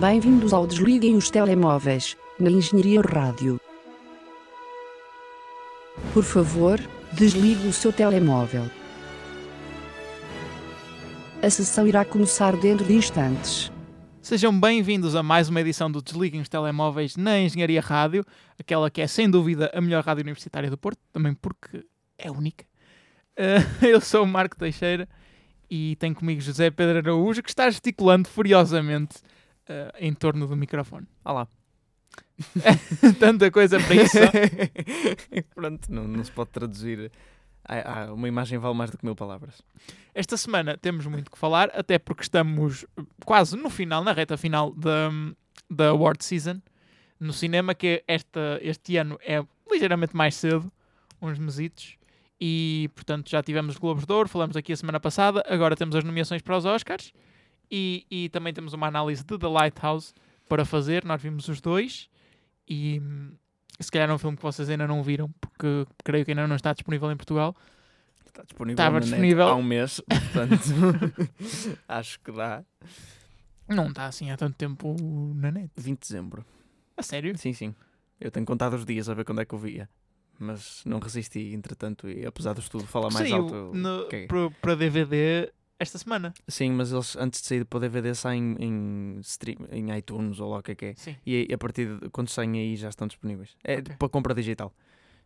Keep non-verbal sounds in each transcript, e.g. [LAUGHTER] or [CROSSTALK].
Bem-vindos ao Desliguem os Telemóveis, na Engenharia Rádio. Por favor, desligue o seu telemóvel. A sessão irá começar dentro de instantes. Sejam bem-vindos a mais uma edição do Desliguem os Telemóveis na Engenharia Rádio, aquela que é sem dúvida a melhor rádio universitária do Porto, também porque é única. Uh, [LAUGHS] eu sou o Marco Teixeira e tenho comigo José Pedro Araújo, que está gesticulando furiosamente uh, em torno do microfone. Olá. [LAUGHS] Tanta coisa para isso. [LAUGHS] Pronto, não, não se pode traduzir. Ah, ah, uma imagem vale mais do que mil palavras. Esta semana temos muito que falar, até porque estamos quase no final, na reta final da, da award season no cinema, que esta, este ano é ligeiramente mais cedo, uns mesitos. E, portanto, já tivemos os Globos de Ouro, falamos aqui a semana passada, agora temos as nomeações para os Oscars e, e também temos uma análise de The Lighthouse para fazer. Nós vimos os dois e se calhar é um filme que vocês ainda não viram, porque creio que ainda não está disponível em Portugal. Está disponível Estava disponível. há um mês, [LAUGHS] portanto, [LAUGHS] acho que dá. Não está assim há tanto tempo na net. 20 de dezembro. A sério? Sim, sim. Eu tenho contado os dias a ver quando é que eu via. Mas não resisti, entretanto, e apesar do estudo falar mais Saiu alto. no- para DVD esta semana. Sim, mas eles antes de sair para o DVD saem em, stream, em iTunes ou lá o que é que é. Sim. E a partir de quando saem aí já estão disponíveis. É Ok. para compra digital.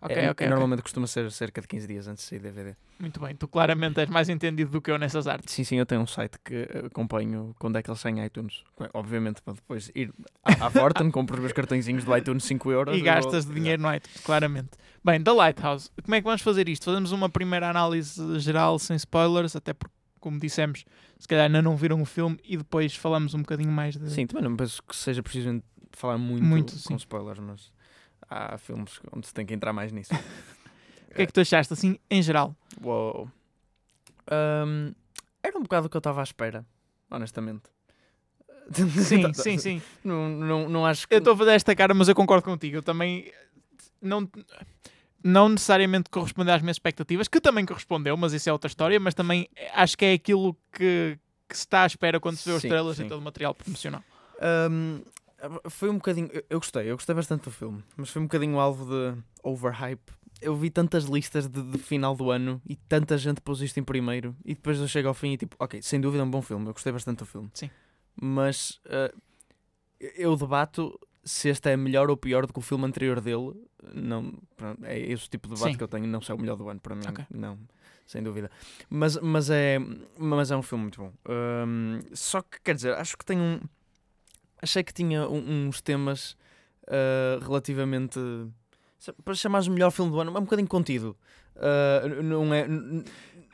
Ok, É- ok, ok. Normalmente costuma ser cerca de 15 dias antes de sair DVD. Muito bem. Tu claramente és mais entendido do que eu nessas artes. Sim, sim, eu tenho um site que acompanho quando é que eles saem em iTunes. Obviamente, para depois ir à, à [LAUGHS] compro os meus cartõezinhos do iTunes 5 euros. E gastas dinheiro no iTunes, claramente. Bem, The Lighthouse. Como é que vamos fazer isto? Fazemos uma primeira análise geral sem spoilers, até porque, como dissemos, se calhar ainda não viram o filme e depois falamos um bocadinho mais de. Sim, também não penso que seja preciso falar muito, Muito, com sim. spoilers, mas há filmes onde se tem que entrar mais nisso. [LAUGHS] O que é que tu achaste, assim, em geral? Uou. Ahm, era um bocado o que eu estava à espera, honestamente. [LAUGHS] Sim, sim, sim. Não, não, não acho que. Eu estou a fazer esta cara, mas eu concordo contigo. Eu também não, não necessariamente correspondeu às minhas expectativas, que também correspondeu, mas isso é outra história. Mas também acho que é aquilo que, que se está à espera quando se vê os Sim, trailers sim. e todo o material promocional. Ahm, foi um bocadinho. eu- Eu gostei, eu gostei bastante do filme, mas foi um bocadinho alvo de overhype. Eu vi tantas listas de, de final do ano e tanta gente pôs isto em primeiro, e depois eu chego ao fim e tipo, ok, sem dúvida é um bom filme, eu gostei bastante do filme. Sim. Mas ah, eu debato se este é melhor ou pior do que o filme anterior dele. Não, pronto, é esse tipo de debate Sim. que eu tenho, não sei o melhor do ano para mim, Ok. não, sem dúvida. Mas, mas, é, mas é um filme muito bom. Ahm, só que, quer dizer, acho que tem um. Achei que tinha um- uns temas ah, relativamente. Para chamares melhor filme do ano, é um bocadinho contido. N- não é. n-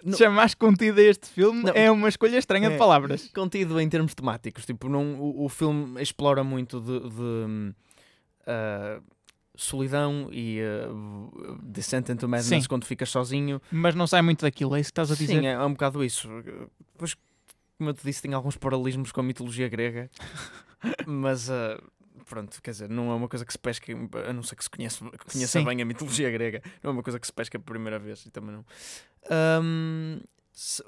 Não- Chamares contido a este filme Não. é uma escolha estranha de É. palavras. contido em termos temáticos. Tipo, não, o, o filme explora muito de, de, ah, solidão e uh, descent into madness Sim. quando ficas sozinho. Mas não sai muito daquilo, é isso que estás a dizer? Sim, é, é um bocado isso. Depois, como eu te disse, tem alguns paralelismos com a mitologia grega, [LAUGHS] mas ah, pronto, quer dizer, não é uma coisa que se pesca, a não ser que se conheça, conheça Sim. bem a mitologia grega, não é uma coisa que se pesca pela primeira vez e também não. Ahm, se-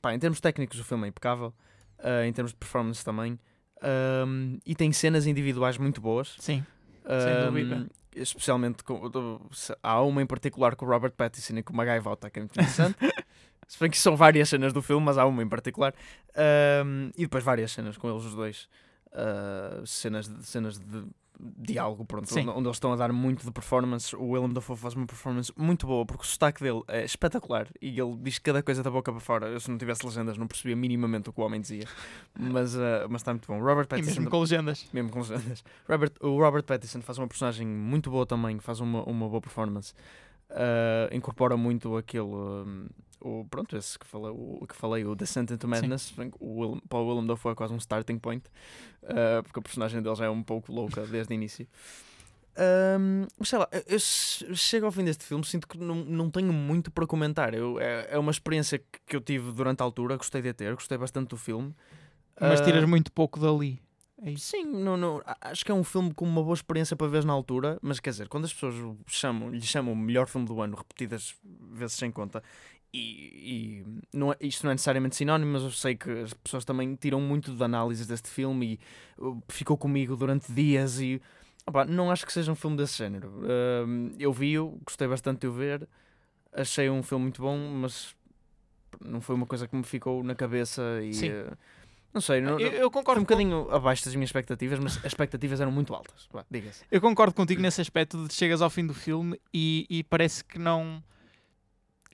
pá, em termos técnicos, o filme é impecável, ah, em termos de performance também, ahm, e tem cenas individuais muito boas. Sim, Sem dúvida. Especialmente com, há uma em particular com o Robert Pattinson e com uma gaivota que é muito interessante. [LAUGHS] Se bem que são várias cenas do filme, mas há uma em particular. Ahm, e depois várias cenas com eles os dois. Ah, cenas, de, cenas de diálogo, pronto, Sim. onde, eles estão a dar muito de performance. O Willem Dafoe faz uma performance muito boa, porque o sotaque dele é espetacular e ele diz cada coisa da boca para fora. Eu, se não tivesse legendas, não percebia minimamente o que o homem dizia. [LAUGHS] Mas, ah, mas está muito bom. Robert e Pattinson mesmo com legendas. mesmo com legendas. Robert, o Robert Pattinson faz uma personagem muito boa também, faz uma, uma boa performance. Ah, incorpora muito aquele. um, o, pronto, esse que falei, o, que falei, o Descent into Madness. O Willem, para o Willem Dafoe é quase um starting point, ah, porque a personagem dele já é um pouco louca desde o início. Mas sei lá, eu, eu che- chego ao fim deste filme, sinto que não, não tenho muito para comentar. Eu, é, é uma experiência que, eu tive durante a altura, gostei de a ter, gostei bastante do filme. Mas Ah, tiras muito pouco dali. É. Sim, não, não, acho que é um filme com uma boa experiência para ver na altura, mas quer dizer, quando as pessoas chamam, lhe chamam o melhor filme do ano repetidas vezes sem conta, e, não é- isto não é necessariamente sinónimo, mas eu sei que as pessoas também tiram muito de análises deste filme e uh, ficou comigo durante dias e opá, não acho que seja um filme desse género. Uh, eu vi-o, gostei bastante de o ver, achei um filme muito bom, mas não foi uma coisa que me ficou na cabeça e Sim. uh, não sei, não, Eu, eu concordo um com- bocadinho abaixo das minhas expectativas, mas as expectativas eram muito altas. Diga-se. Eu concordo contigo nesse aspecto de chegas ao fim do filme e, e parece que não.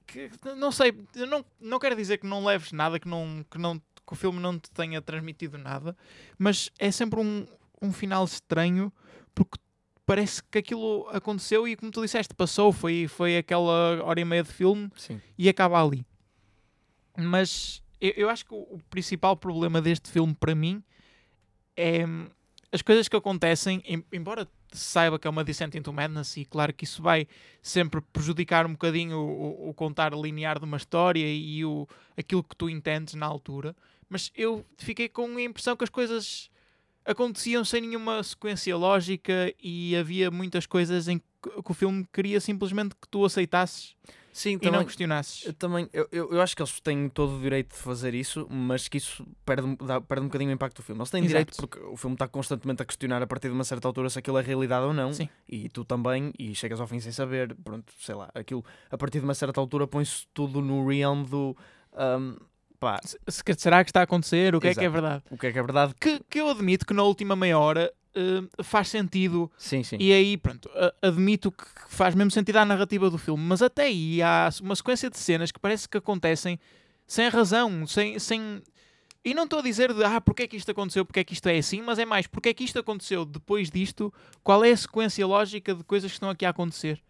Que, não sei, não, não quero dizer que não leves nada, que, não, que, não, que o filme não te tenha transmitido nada, mas é sempre um, um final estranho porque parece que aquilo aconteceu e, como tu disseste, passou. Foi, foi aquela hora e meia de filme Sim. e acaba ali. Mas eu, eu acho que o, principal problema deste filme para mim é hum, as coisas que acontecem, em- embora saiba que é uma Descent into Madness e claro que isso vai sempre prejudicar um bocadinho o, o- contar linear de uma história e o, aquilo que tu entendes na altura, mas eu fiquei com a impressão que as coisas aconteciam sem nenhuma sequência lógica e havia muitas coisas em que, que o filme queria simplesmente que tu aceitasses Sim, e não também, questionasses. Eu também, eu, eu, eu acho que eles têm todo o direito de fazer isso, mas que isso perde, dá- perde um bocadinho o impacto do filme. Eles têm Exato. direito porque o filme está constantemente a questionar a partir de uma certa altura se aquilo é realidade ou não. Sim. E tu também, e chegas ao fim sem saber, pronto, sei lá, aquilo a partir de uma certa altura põe-se tudo no realm do um, pá, Se- se- será que está a acontecer? O que é que é Exato. verdade? o que é que é verdade. Que, que eu admito que na última meia hora eh, faz sentido Sim, sim. e aí, pronto, admito que faz mesmo sentido à narrativa do filme, mas até aí há uma sequência de cenas que parece que acontecem sem razão, sem. sem... E não estou a dizer de ah, porque é que isto aconteceu, porque é que isto é assim, mas é mais porque é que isto aconteceu depois disto, qual é a sequência lógica de coisas que estão aqui a acontecer.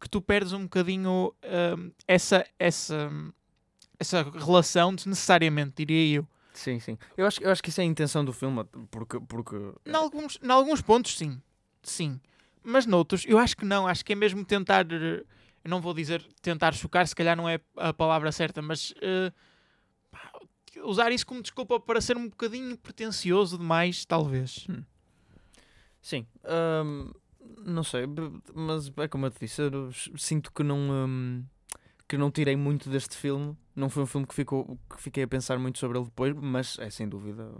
Que tu perdes um bocadinho hum, essa, essa, essa relação desnecessariamente, diria eu. Sim, sim. Eu acho, eu acho que isso é a intenção do filme, porque, porque Em alguns, em alguns pontos, sim. Sim. Mas noutros, eu acho que não. Acho que é mesmo tentar. eh, Eu não vou dizer tentar chocar, se calhar não é a palavra certa, mas. eh, pá, usar isso como desculpa para ser um bocadinho pretencioso demais, talvez. Sim, hum, não sei, mas é como eu te disse, eu sinto que não, hum, que não tirei muito deste filme. Não foi um filme que, ficou, que fiquei a pensar muito sobre ele depois, mas é sem dúvida.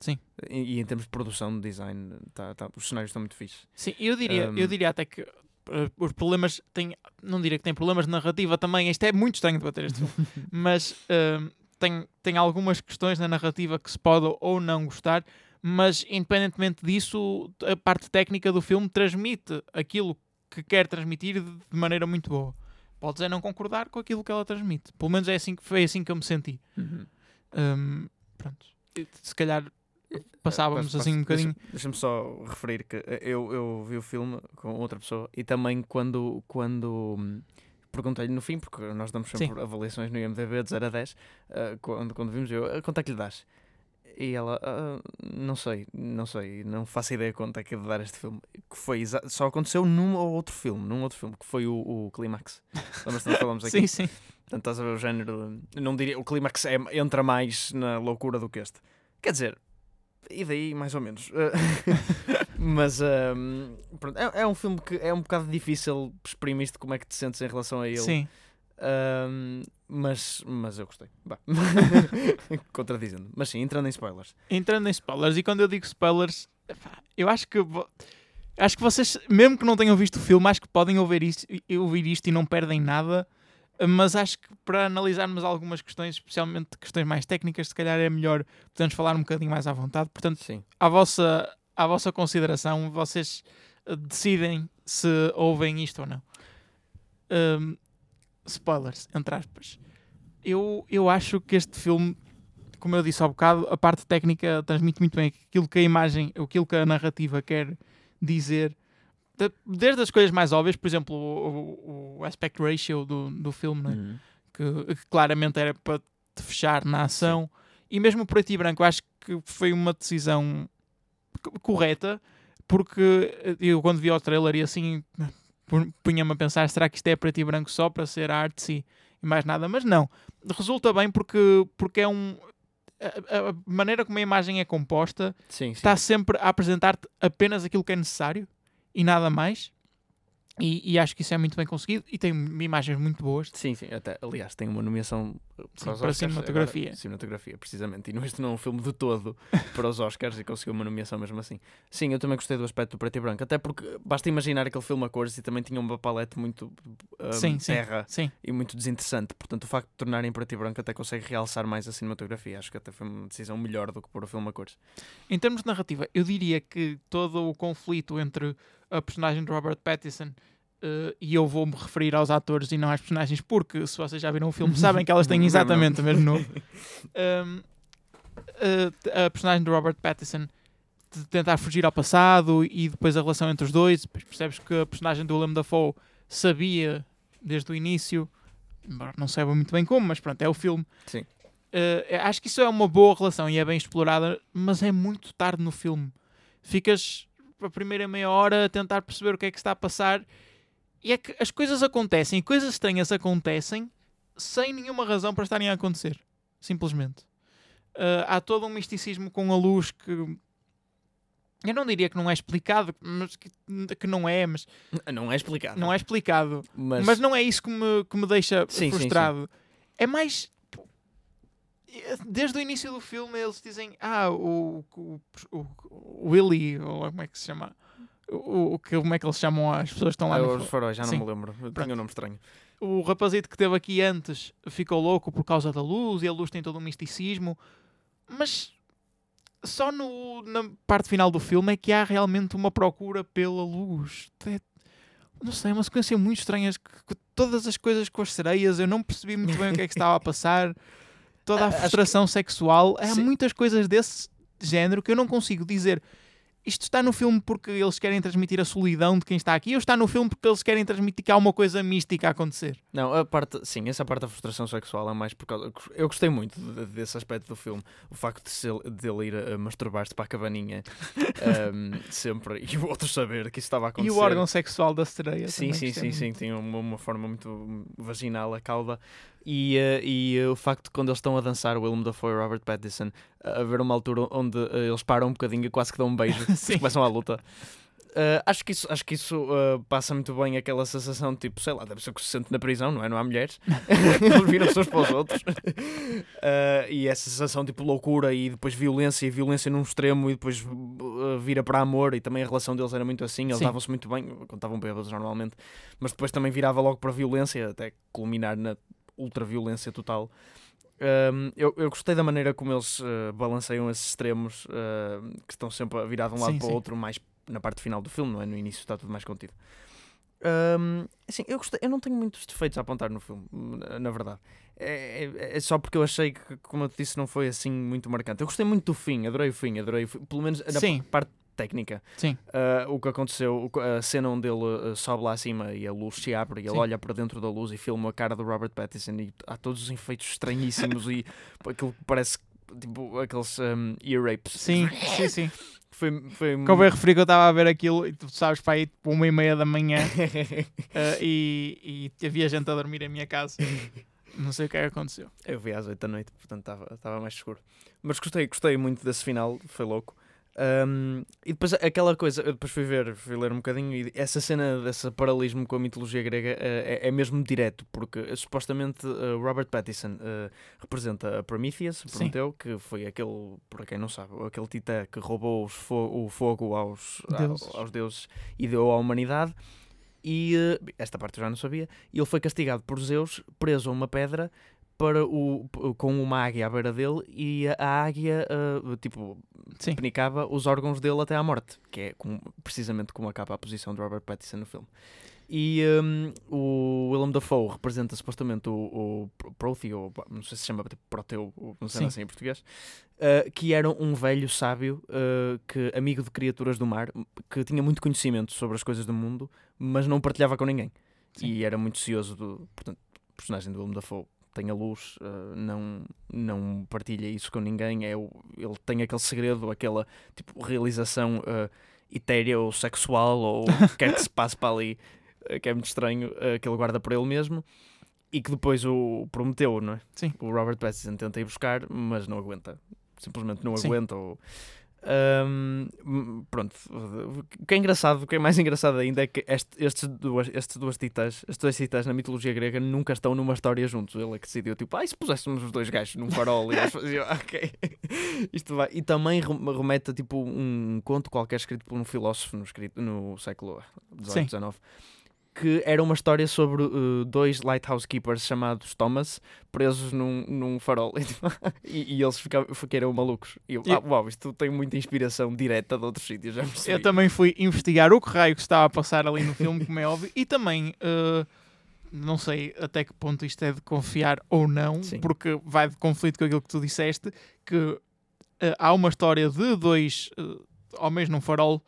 Sim. E, e em termos de produção, de design, tá, tá, os cenários estão muito fixes. Sim, eu diria, eu Um, diria até que eh, os problemas têm. Não diria que têm problemas de narrativa também. Isto é muito estranho debater este filme. [LAUGHS] mas tem, tem algumas questões na narrativa que se pode ou não gostar, mas independentemente disso, a parte técnica do filme transmite aquilo que quer transmitir de de maneira muito boa. Podes é não concordar com aquilo que ela transmite. Pelo menos é assim que foi assim que eu me senti. Hum, pronto. Se calhar passávamos assim um bocadinho. deixa- Deixa-me só referir que eh, eu, eu vi o filme com outra pessoa e também quando, quando hum, perguntei-lhe no fim, porque nós damos sempre avaliações no IMDB de 0 a 10, eh, quando, quando vimos eu, "Ah, quanto é que lhe das? E ela, "Ah, não sei, não sei, não faço ideia quanto é que é de dar este filme. Que foi só aconteceu num ou outro filme, num outro filme, que foi o, o Clímax. Lembras-te nós falamos [LAUGHS] aqui? Sim, sim. Portanto, estás a ver o género. Não diria, o clímax é, entra mais na loucura do que este. Quer dizer, e daí mais ou menos. [LAUGHS] Mas hum, pronto, é, é um filme que é um bocado difícil exprimir-te como é que te sentes em relação a ele. Sim. Hum, mas, mas eu gostei. [LAUGHS] Contradizendo. Mas sim, entrando em spoilers. entrando em spoilers, e quando eu digo spoilers, eu acho que vo- acho que vocês, mesmo que não tenham visto o filme, acho que podem ouvir isto, e- ouvir isto e não perdem nada. Mas acho que para analisarmos algumas questões, especialmente questões mais técnicas, se calhar é melhor podemos falar um bocadinho mais à vontade. Portanto, Sim. à vossa, à vossa consideração, vocês decidem se ouvem isto ou não. Hum, spoilers, entre aspas. Eu, eu acho que este filme, como eu disse há bocado, a parte técnica transmite muito bem aquilo que a imagem, aquilo que a narrativa quer dizer. De- Desde as coisas mais óbvias, por exemplo, o, o- aspect ratio do, do filme, né? Uhum. que, que claramente era para te fechar na ação, e mesmo o preto e branco, acho que foi uma decisão co- correta, porque eu quando vi o trailer e assim punha-me a pensar, será que isto é preto e branco só para ser artsy e mais nada? Mas não, resulta bem porque, porque é um... A, a maneira como a imagem é composta Sim, sim. está sempre a apresentar-te apenas aquilo que é necessário e nada mais. E, e acho que isso é muito bem conseguido e tem imagens muito boas. Sim, sim, até, aliás, tem uma nomeação uh, Sim, para, os para Oscars, cinematografia. agora, cinematografia, precisamente. E não, este não é um filme de todo [LAUGHS] para os Oscars e conseguiu uma nomeação mesmo assim. Sim, eu também gostei do aspecto do preto e branco, até porque basta imaginar aquele filme a cores e também tinha uma palete muito um, Sim, terra Sim, e muito desinteressante. Portanto, o facto de tornarem em preto e branco até consegue realçar mais a cinematografia. Acho que até foi uma decisão melhor do que pôr o filme a cores. Em termos de narrativa, eu diria que todo o conflito entre a personagem de Robert Pattinson eh, e eu vou-me referir aos atores e não às personagens, porque se vocês já viram o filme, sabem que elas [LAUGHS] têm exatamente o mesmo nome. Um, eh, a personagem de Robert Pattinson de tentar fugir ao passado e depois a relação entre os dois. Percebes que a personagem do Willem Dafoe sabia desde o início, embora não saiba muito bem como, mas pronto, é o filme. Sim. Uh, acho que isso é uma boa relação e é bem explorada, mas é muito tarde no filme. Ficas a primeira meia hora a tentar perceber o que é que está a passar e é que as coisas acontecem e coisas estranhas acontecem sem nenhuma razão para estarem a acontecer. Simplesmente. Uh, há todo um misticismo com a luz que eu não diria que não é explicado, mas que, que não é, mas [LAUGHS] Não é explicado. não é explicado. Mas, Mas não é isso que me, que me deixa Sim, sim, frustrado. É mais. Desde o início do filme eles dizem Ah, o, o, o, Willy, ou como é que se chama? O, o, como é que eles chamam as pessoas que estão lá Ah, no os faróis, já Sim. não me lembro. Tenho um nome estranho. O rapazito que esteve aqui antes ficou louco por causa da luz e a luz tem todo um misticismo. Mas só no, na parte final do filme é que há realmente uma procura pela luz. É- não sei, é uma sequência muito estranha. Todas as coisas com as sereias, eu não percebi muito bem o que é que estava a passar. [LAUGHS] Toda a Acho que- frustração sexual. Há Sim. muitas coisas desse género que eu não consigo dizer. Isto está no filme porque eles querem transmitir a solidão de quem está aqui ou está no filme porque eles querem transmitir que há uma coisa mística a acontecer? Não, a parte, sim, essa parte da frustração sexual é mais por causa. Eu gostei muito de- desse aspecto do filme. O facto de, ser, de ele ir a masturbar-se para a cabaninha ahm, [LAUGHS] sempre e o outro saber que isso estava a E acontecer. o órgão sexual da sereia. Sim, também sim, sim, muito. sim. Tinha uma, uma forma muito vaginal a cauda. E, eh, e eh, o facto de quando eles estão a dançar, o Willem Dafoe e Robert Pattinson, a haver uma altura onde eh, eles param um bocadinho e quase que dão um beijo, [LAUGHS] começam a luta. Acho que isso, acho que isso passa muito bem aquela sensação de tipo, sei lá, deve ser o que se sente na prisão, não é? Não há mulheres. [LAUGHS] Eles viram-se uns para os outros. E essa sensação tipo loucura e depois violência e violência num extremo e depois vira para amor e também a relação deles era muito assim, eles davam-se muito bem, quando estavam bêbados normalmente, mas depois também virava logo para violência até culminar na ultraviolência total. Um, eu, eu gostei da maneira como eles uh, balanceiam esses extremos uh, que estão sempre a virar de um lado Sim, para o outro, mais na parte final do filme, não é? No início está tudo mais contido. Um, assim, eu, gostei, eu não tenho muitos defeitos a apontar no filme, na, na verdade. É, é- é só porque eu achei que, como eu te disse, não foi assim muito marcante. Eu gostei muito do fim, adorei o fim, adorei o fim, pelo menos na Sim. parte técnica. Sim. Uh, o que aconteceu, a cena onde ele uh, sobe lá acima e a luz se abre e ele Sim. olha para dentro da luz e filma a cara do Robert Pattinson e há todos os efeitos estranhíssimos e [LAUGHS] aquilo que parece tipo aqueles um, ear rapes. Sim, sim, sim. [LAUGHS] Foi, foi Convém referir que eu estava a ver aquilo e tu sabes para aí tipo uma e meia da manhã eh, [LAUGHS] e, e havia gente a dormir em minha casa. Não sei o que é que aconteceu. Eu vi às 8 da noite, portanto estava- estava mais escuro. Mas gostei, gostei muito desse final, foi louco. Um, e depois aquela coisa, eu depois fui ver, fui ler um bocadinho e essa cena desse paralelismo com a mitologia grega eh, é, é mesmo direto, porque supostamente eh, Robert Pattinson eh, representa a Prometheus. Prometeu, que foi aquele, para quem não sabe, aquele titã que roubou fo- o fogo aos Deuses. aos, aos deuses e deu à humanidade. E eh, esta parte eu já não sabia. E ele foi castigado por Zeus, preso a uma pedra para o, com uma águia à beira dele e a, águia eh, tipo Sim. penicava os órgãos dele até à morte, que é com- precisamente como acaba a posição de Robert Pattinson no filme. E hum, o Willem Dafoe representa supostamente o, o Pro- Protheo, não sei se chama tipo, Proteu, não sei Sim. assim em português, uh, que era um velho sábio, uh, que, amigo de criaturas do mar, que tinha muito conhecimento sobre as coisas do mundo, mas não partilhava com ninguém. Sim. E era muito cioso do portanto, personagem do Willem Dafoe. Tem a luz, uh, não, não partilha isso com ninguém. É o, ele tem aquele segredo, aquela tipo, realização uh, etérea ou sexual ou o que quer que se passe para ali, uh, que é muito estranho, uh, que ele guarda para ele mesmo e que depois o prometeu, não é? Sim. O Robert Pattinson tenta ir buscar, mas não aguenta. Simplesmente não Sim. aguenta. Ou, Hum, pronto, o que é engraçado, o que é mais [LAUGHS] engraçado ainda é que este, estes, duas, estes duas titãs, estes dois titãs na mitologia grega nunca estão numa história juntos. Ele é que decidiu, tipo, ah, e se puséssemos os dois gajos num farol e eles [LAUGHS] faziam, [LAUGHS] ok, isto vai. E também rem- remete a tipo um conto qualquer escrito por um filósofo no, escrito, no século. XVIII, XIX. Que era uma história sobre uh, dois lighthouse keepers chamados Thomas presos num, num farol [LAUGHS] e, e eles ficavam, ficaram malucos. E eu, ah, uau, isto tem muita inspiração direta de outros sítios, já percebi. Eu também fui investigar o que raio que estava a passar ali no filme, como é óbvio, e também eh, não sei até que ponto isto é de confiar ou não, Sim. porque vai de conflito com aquilo que tu disseste, que eh, há uma história de dois homens num farol,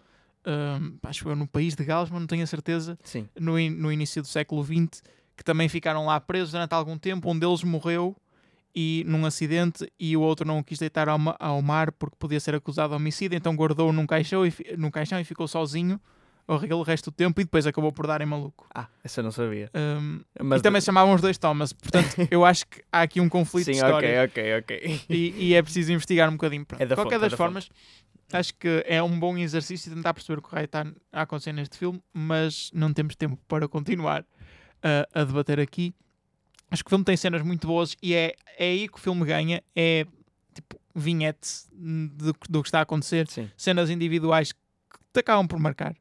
eh, acho eu no país de Gales, mas não tenho a certeza, Sim, no, in- no início do século XX, que também ficaram lá presos durante algum tempo. Um deles morreu e num acidente e o outro não o quis deitar ao, ma- ao mar porque podia ser acusado de homicídio, então guardou num caixão e, num caixão e ficou sozinho o resto do tempo e depois acabou por dar em maluco. ah, essa eu não sabia. Um, Mas e também se chamavam os dois Thomas, portanto [LAUGHS] eu acho que há aqui um conflito Sim, de ok, história ok, ok. e, e é preciso investigar um bocadinho. Pronto. É da de qualquer fonte, é das da formas, acho que é um bom exercício tentar perceber o que estar a acontecer neste filme, mas não temos tempo para continuar a, a debater aqui. Acho que o filme tem cenas muito boas e é, é aí que o filme ganha, é tipo vinhete do, do que está a acontecer, Sim, cenas individuais que te acabam por marcar.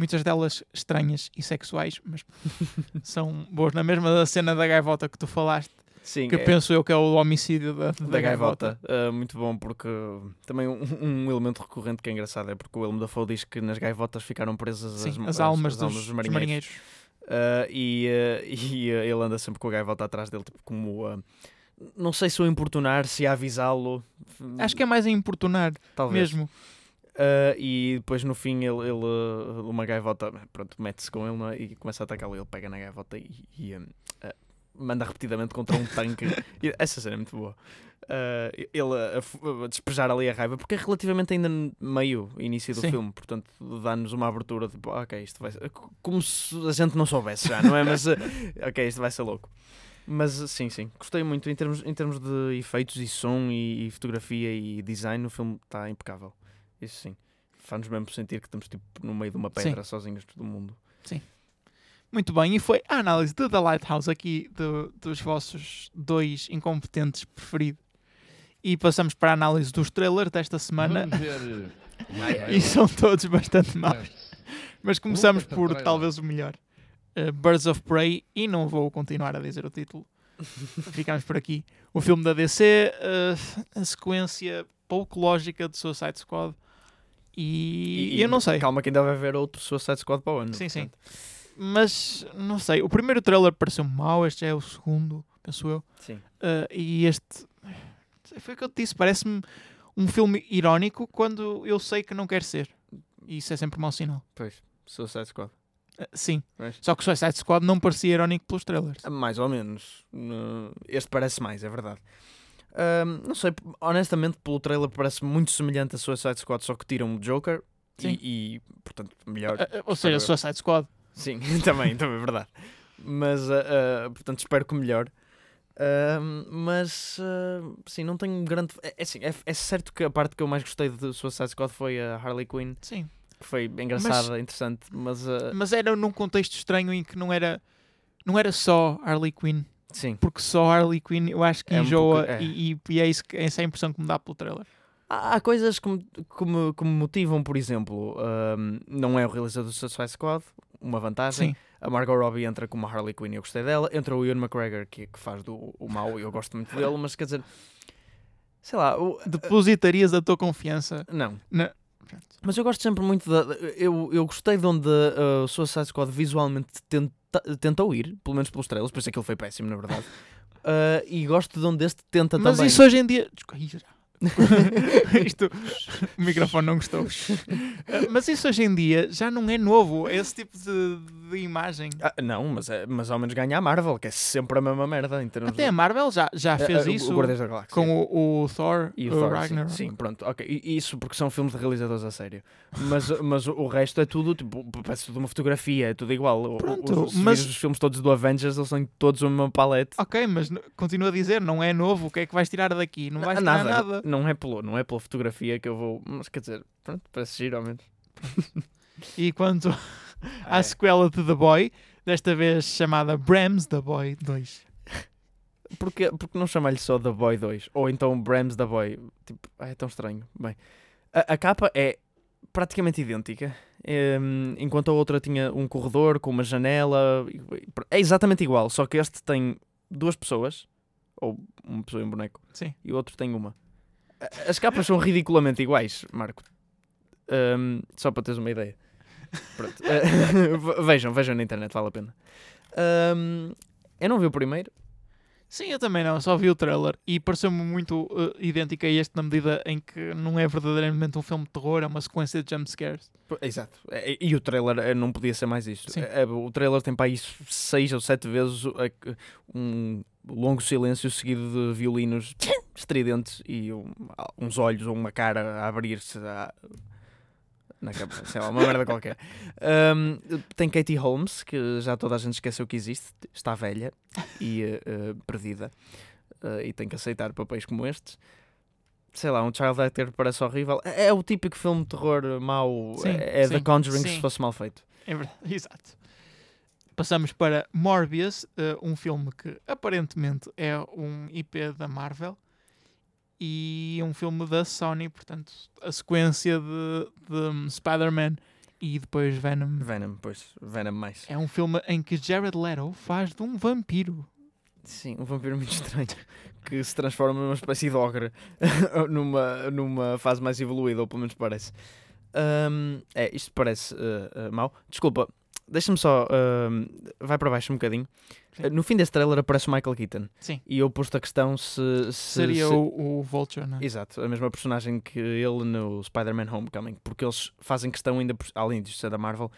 Muitas delas estranhas e sexuais, mas [LAUGHS] são boas. Na mesma da cena da gaivota que tu falaste, sim. que é- penso eu que é o homicídio da, da, da gaivota. gaivota. Ah, muito bom, porque também um, um elemento recorrente que é engraçado é porque o Willem Dafoe diz que nas gaivotas ficaram presas Sim, as, as, almas, dos, dos dos marinheiros. marinheiros. Ah, e ah, [LAUGHS] e ele anda sempre com a gaivota atrás dele, tipo como. não sei se o importunar, se a avisá-lo. Acho que é mais a importunar talvez. mesmo. Ah, e depois no fim ele, ele, uma gaivota, pronto, mete-se com ele é? e começa a atacá-lo. Ele pega na gaivota e, e, ah, manda repetidamente contra um tanque. [LAUGHS] Essa cena é muito boa. Ah, ele a, a despejar ali a raiva, porque é relativamente ainda meio início do Sim. filme, portanto dá-nos uma abertura de "Ah, ok, isto vai ser. Como se a gente não soubesse já, não é? Mas [LAUGHS] ok, isto vai ser louco. Mas sim, sim, gostei muito em termos, em termos de efeitos e som e, e fotografia e design, o filme está impecável. Isso sim. Faz-nos mesmo sentir que estamos tipo no meio de uma Sim. pedra sozinhos todo mundo. Muito bem, e foi a análise de The Lighthouse aqui do- dos vossos dois incompetentes preferidos. E passamos para a análise dos trailers desta semana. Vamos ver. eh, [LAUGHS] E são todos bastante maus. Mas começamos por trailer. talvez o melhor. Uh, Birds of Prey, e não vou continuar a dizer o título. [LAUGHS] Ficamos por aqui. O filme da DC, uh, a sequência pouco lógica de Suicide Squad. E, eu não sei. Calma que ainda vai haver outro Suicide Squad para o ano. Sim, sim. portanto. Mas não sei. O primeiro trailer pareceu mau, este é o segundo, penso eu. Sim. Uh, e este foi o que eu te disse, parece-me um filme irónico quando eu sei que não quer ser. E isso é sempre mau sinal. Pois, Suicide Squad. Uh, sim. Pois. Só que o Suicide Squad não parecia irónico pelos trailers. Mais ou menos. No- Este parece mais, é verdade. Ahm, não sei, honestamente, pelo trailer parece muito semelhante a Suicide Squad, só que tiram o Joker e, e, portanto, melhor. Uh, uh, ou seja. Suicide Squad. Sim, [LAUGHS] também, também é verdade. Mas, ah, ah, portanto, espero que melhor. Mas, sim, não tenho grande. É, é, assim, é, é certo que a parte que eu mais gostei de Suicide Squad foi a Harley Quinn, Sim. que foi engraçada, interessante, mas, Mas era num contexto estranho em que não era, não era só Harley Quinn. Sim. Porque só Harley Quinn eu acho que É um enjoa pouco- é. e, e- e é isso que, essa é a impressão que me dá pelo trailer. Há, há coisas que me, que, me, que me motivam, por exemplo, ahm, não é o realizador do Suicide Squad, uma vantagem. Sim. A Margot Robbie entra como a Harley Quinn e eu gostei dela. Entra o Ian McGregor, que, que faz do, o mau e eu gosto muito dele, mas quer dizer, sei lá, o- Depositarias a tua confiança. não. Na... Mas eu gosto sempre muito da. Eu, eu gostei de onde uh, o Suicide Squad visualmente tenta, tentou ir, pelo menos pelos trailers, por isso é que ele foi péssimo, na verdade. Uh, [LAUGHS] e gosto de onde este tenta Mas também. isso hoje em dia. Desculpa. [LAUGHS] Isto, o microfone não gostou. Uh, Mas isso hoje em dia já não é novo. Esse tipo de, de imagem. Ah, não, mas, é, mas ao menos ganha a Marvel, que é sempre a mesma merda Até a Marvel já, já de- fez Ah, ah, isso o Galáxia. com o, o Thor, E o, o Thor, sim. Ragnarok. Sim, pronto, ok. Isso porque são filmes de realizadores a sério. Mas, [LAUGHS] mas o- resto é tudo, tipo, parece tudo uma fotografia, é tudo igual. Pronto, os, mas- os filmes todos do Avengers, eles são todos uma palete. Ok, mas continua a dizer, não é novo, o que é que vais tirar daqui? Não vais tirar nada. Não é, pelo, não é pela fotografia que eu vou. Mas quer dizer, pronto, parece giro ao menos. E quanto [LAUGHS] à É. sequela de The Boy, desta vez chamada Brams The Boy 2. Porque, porque não chamar-lhe só The Boy 2? Ou então Brams The Boy? Tipo, ah, é tão estranho. Bem, a, a capa é praticamente idêntica. Em, enquanto a outra tinha um corredor com uma janela. É exatamente igual, só que este tem duas pessoas. Ou uma pessoa e um boneco. Sim. E o outro tem uma. As capas são ridiculamente iguais, Marco. Em, só para teres uma ideia. Ve- [LAUGHS] vejam, vejam na internet, vale a pena. Em, eu não vi o primeiro. Sim, eu também não, só vi o trailer e pareceu-me muito uh, idêntico a este na medida em que não é verdadeiramente um filme de terror, é uma sequência de jumpscares. Exato. E, e o trailer eh, não podia ser mais isto. Sim. Eh, O trailer tem para aí seis ou sete vezes um longo silêncio seguido de violinos [LAUGHS] estridentes e um- uns olhos ou uma cara a abrir-se à- na cabeça, sei lá, uma merda qualquer. Um, tem Katie Holmes, que já toda a gente esqueceu que existe, está velha e eh, perdida eh, e tem que aceitar papéis como estes. Sei lá, um child actor parece horrível. É, é o típico filme de terror mau. Sim, é é The sim, Conjuring sim. se fosse mal feito. É verdade, [LAUGHS] exato. Passamos para Morbius, uh, um filme que aparentemente é um IP da Marvel e um filme da Sony, portanto, a sequência de, de Spider-Man e depois Venom. Venom, pois, Venom mais. É um filme em que Jared Leto faz de um vampiro. Sim, um vampiro muito estranho que se transforma numa espécie de ogre [LAUGHS] numa, numa fase mais evoluída, ou pelo menos parece. Ahm, é, isto parece ah, ah, mau. Desculpa, deixa-me só. ahm, vai para baixo um bocadinho. No fim desse trailer aparece o Michael Keaton. Sim. E eu posto a questão se. se Seria se- o, o Vulture, não é? Exato, a mesma personagem que ele no Spider-Man Homecoming, porque eles fazem questão ainda, além disto ser da Marvel,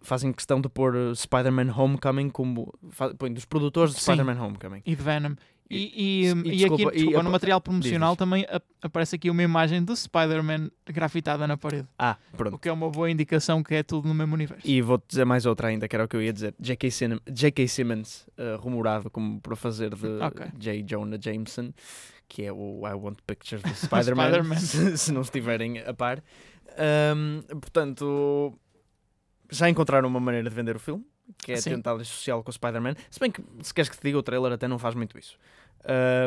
fazem questão de pôr uh, Spider-Man Homecoming como, põe dos produtores de. Spider-Man Homecoming. E de Venom. E, e, E- e desculpa, aqui desculpa, no material promocional diz. também ap- aparece aqui uma imagem de Spider-Man grafitada na parede. Ah, O pronto. que é uma boa indicação que é tudo no mesmo universo. E vou-te dizer mais outra ainda, que era o que eu ia dizer. J.K. Sim-. Simmons, uh, rumorado como para fazer de Ok. J. Jonah Jameson, que é o I Want Pictures de [LAUGHS] Spider-Man, se, se não estiverem a par. Um, portanto, já encontraram uma maneira de vender o filme, que é Sim. tentar associá-lo com o Spider-Man. Se bem que, se queres que te diga, o trailer até não faz muito isso.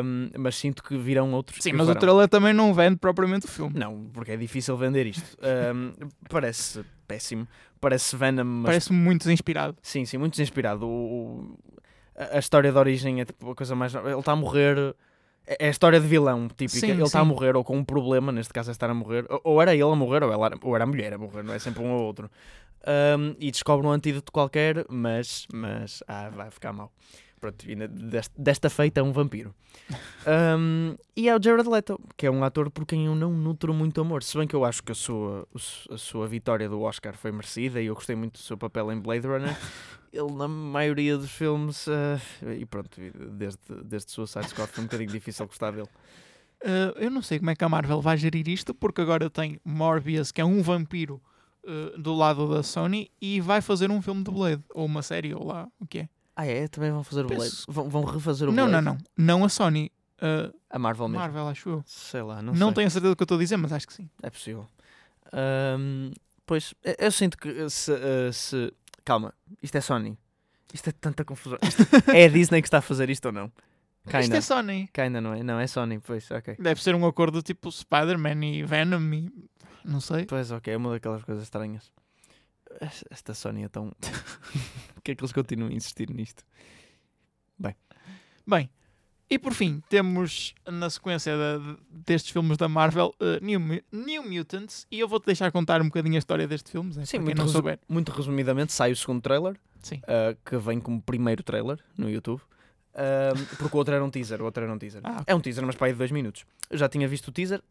Um, mas sinto que virão outros. Sim, mas o farão. trailer também não vende propriamente o filme. Não, porque é difícil vender isto. Um, parece péssimo. Parece Venom, mas Parece-me muito inspirado. Sim, sim, muito inspirado. O, o- a, história de origem é tipo a coisa mais. Ele está a morrer. É é a história de vilão típica. Sim, ele está a morrer ou com um problema, neste caso é estar a morrer. Ou, ou era ele a morrer ou, ela ou era a mulher a morrer, não é sempre um ou outro. Um, e descobre um antídoto qualquer, mas, mas ah, vai ficar mal. Pronto, deste- desta feita é um vampiro. Um, e é o Jared Leto, que é um ator por quem eu não nutro muito amor. Se bem que eu acho que a sua, a sua vitória do Oscar foi merecida e eu gostei muito do seu papel em Blade Runner. [LAUGHS] Ele, na maioria dos filmes, ah, e pronto, desde, desde Suicide Squad foi um bocadinho difícil gostar dele. Uh, eu não sei como é que a Marvel vai gerir isto, porque agora tem Morbius, que é um vampiro uh, do lado da Sony, e vai fazer um filme de Blade, ou uma série, ou lá, o que é? Ah, é? Também vão fazer o Penso- Blade? Vão, vão refazer o Não, Blade? não, não. Não a Sony. uh, A Marvel mesmo. Marvel, acho eu. Sei lá, não, Não, sei. tenho a certeza do que eu estou a dizer, mas acho que sim. É possível. Ahm, pois, eu- eu sinto que se, eh, se- Calma, isto é Sony. Isto é tanta confusão. Isto- [LAUGHS] é a Disney que está a fazer isto ou não? Isto Kinda. é Sony. Kinda, não é? Não, é Sony, pois, ok. Deve ser um acordo tipo Spider-Man e Venom e... Não sei. Pois, ok, é uma daquelas coisas estranhas. Es- Esta Sony é tão. [LAUGHS] Por que é que eles continuam a insistir nisto? Bem, e por fim, temos na sequência da- destes filmes da Marvel uh, New, New Mutants e eu vou-te deixar contar um bocadinho a história destes filmes, é, Sim, muito, não resu- souber. muito resumidamente, sai o segundo trailer, Sim. ah, que vem como primeiro trailer no YouTube. Porque o outro era um teaser, o outro era um teaser. Ah. É um teaser, mas para aí de dois minutos. Eu já tinha visto o teaser,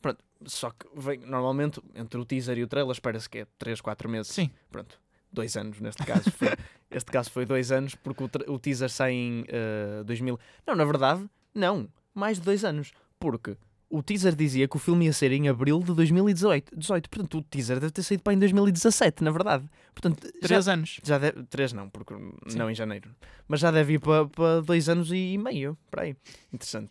pronto, só que vem, normalmente entre o teaser e o trailer espera-se que é 3, 4 meses. Sim. Pronto. dois anos neste caso. Foi, [LAUGHS] este caso foi dois anos, porque o, o teaser sai em eh, 2000. Não, na verdade, não, mais de dois anos, porque o teaser dizia que o filme ia ser em abril de 2018. 18, portanto, o teaser deve ter saído para em 2017, na verdade. Portanto, já, Três anos. já deve, três não, porque Sim. não em janeiro. Mas já deve ir para, para dois anos e meio. Para aí. Interessante.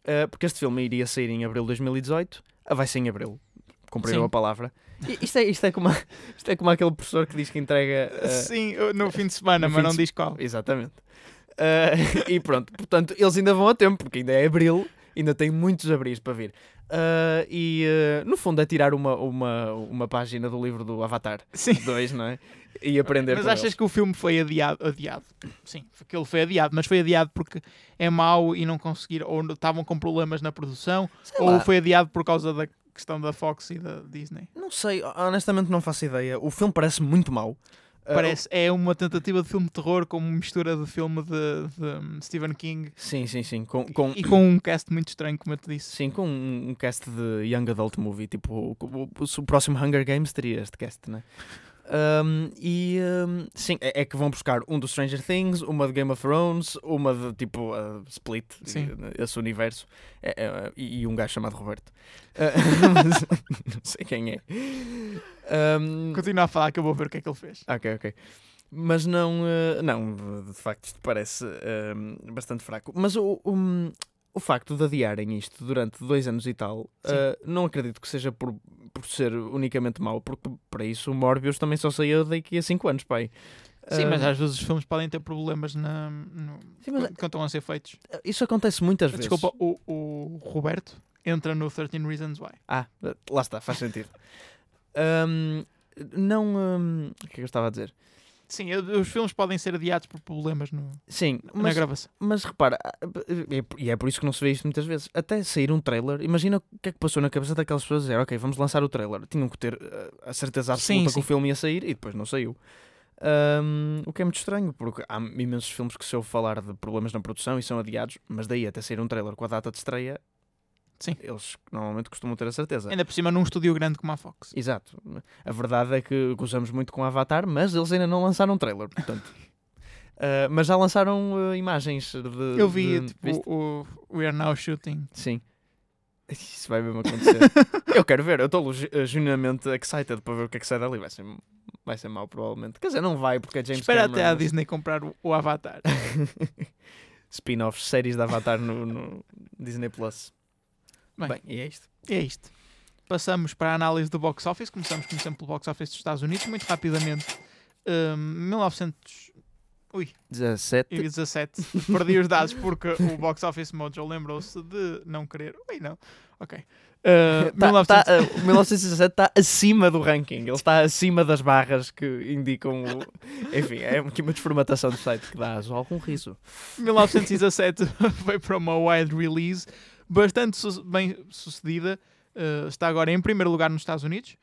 Uh, [LAUGHS] porque este filme iria sair em abril de 2018. Ah, vai ser em abril. Cumpriram Sim. a palavra. Isto é, isto, é como, a- isto é como aquele professor que diz que entrega. uh, Sim, no fim de semana, mas não de diz qual. Exatamente. Uh, [LAUGHS] e pronto, portanto, eles ainda vão a tempo, porque ainda é abril, ainda tem muitos abris para vir. Uh, e uh, no fundo é tirar uma, uma, uma página do livro do Avatar Sim. 2, não é? E aprender Mas achas eles. que o filme foi adiado? Adiado. Sim, aquilo foi adiado, mas foi adiado porque é mau e não conseguiram, ou estavam com problemas na produção, Sei ou lá. foi adiado por causa da questão da Fox e da Disney. Não sei, honestamente não faço ideia. O filme parece muito mau. Uh, Parece, é uma tentativa de filme de terror com uma mistura de filme de, de, hum, Stephen King Sim, sim, sim. Com, com, e com um cast muito estranho, como eu te disse. sim, com um, um cast de Young Adult Movie. Tipo, o, o, o próximo Hunger Games teria este cast, né? Um, e um, sim, é, é que vão buscar um do Stranger Things, uma de Game of Thrones, uma de tipo uh, Split, Sim. esse universo, É, é, e, um gajo chamado Roberto. Uh, não [LAUGHS] sei quem é. Um, Continua a falar que eu vou ver o que é que ele fez. Ok, ok. Mas não, eh, não, de facto, isto parece bastante fraco. Mas o, o, o facto de adiarem isto durante dois anos e tal, eh, não acredito que seja por, por ser unicamente mau, porque para isso o Morbius também só saiu daqui a cinco anos, pai. Sim, mas Eh, às vezes os filmes podem ter problemas na, no, Sim, mas- quando estão a ser feitos. Isso acontece muitas vezes. Desculpa, o, o Roberto entra no 13 Reasons Why. Ah, lá está, faz sentido. [LAUGHS] Ahm, não. ahm, o que é que eu estava a dizer? Sim, os filmes podem ser adiados por problemas no, Sim, na mas gravação. Mas repara, é por- e é por isso que não se vê isto muitas vezes. Até sair um trailer, imagina o que é que passou na cabeça daquelas pessoas a dizer: Ok, vamos lançar o trailer. Tinham que ter eh, a certeza absoluta sim. que o filme ia sair e depois não saiu. Ahm, o que é muito estranho, porque há imensos filmes que se ouve falar de problemas na produção e são adiados, mas daí até sair um trailer com a data de estreia, Sim. eles normalmente costumam ter a certeza. Ainda por cima num estúdio grande como a Fox. Exato. A verdade é que gozamos muito com Avatar, mas eles ainda não lançaram um trailer, portanto. [LAUGHS] Ah, mas já lançaram eh, imagens de. Eu vi de- tipo, viste? o, o We Are Now Shooting. Sim. Isso vai mesmo acontecer. [LAUGHS] eu quero ver, eu estou eh, genuinamente excited para ver o que é que sai dali. Vai ser, vai ser mau, provavelmente. Quer dizer, não vai, porque é James Espera Cameron. até a Disney comprar o, o Avatar. [LAUGHS] Spin-offs, séries de Avatar no, no Disney Plus. Bem. Bem, e é isto. É isto. Passamos para a análise do box office. Começamos, como sempre, pelo box office dos Estados Unidos. Muito rapidamente. Um, 1917. 17. Perdi os dados porque o box office Mojo lembrou-se de não querer. Ui, não. Ok. Uh, Tá- 1900 tá, o 1917 está acima do ranking. Ele está acima das barras que indicam o. Enfim, é aqui uma desformatação do site que dá algum riso. 1917 [LAUGHS] foi para uma wide release bastante bem sucedida. Uh, está agora em primeiro lugar nos Estados Unidos.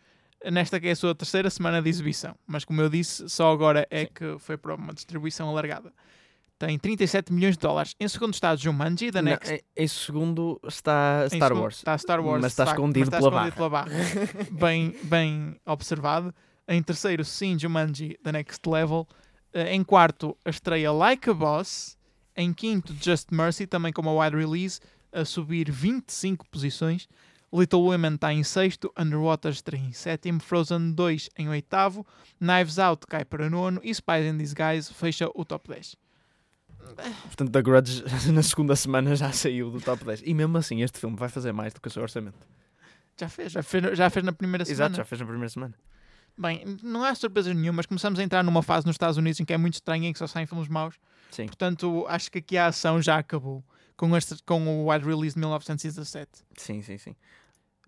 Nesta que é a sua terceira semana de exibição. Mas como eu disse, só agora é que foi para uma distribuição alargada. Tem 37 milhões de dólares. Em segundo está Jumanji, da Não, Next. em, em segundo está Star segundo Wars. Está Star Wars. Mas está escondido pela barra. [LAUGHS] bem, bem observado. Em terceiro, sim, Jumanji, The Next Level. Eh, em quarto, a estreia Like a Boss. Em quinto, Just Mercy, também com uma wide release, a subir 25 posições. Little Women está em sexto, Underwater está em sétimo, Frozen 2 em oitavo, Knives Out cai para nono e Spies in Disguise fecha o top 10. Portanto, The Grudge [LAUGHS] na segunda semana já saiu do top 10. E mesmo assim, este filme vai fazer mais do que o seu orçamento. Já fez, já fez, já fez na primeira semana. Exato, já fez na primeira semana. Bem, não há surpresa nenhuma, mas começamos a entrar numa fase nos Estados Unidos em que é muito estranho, em que só saem filmes maus. Sim. Portanto, acho que aqui a ação já acabou com, este, com o wide release de 1917. Sim, sim, sim.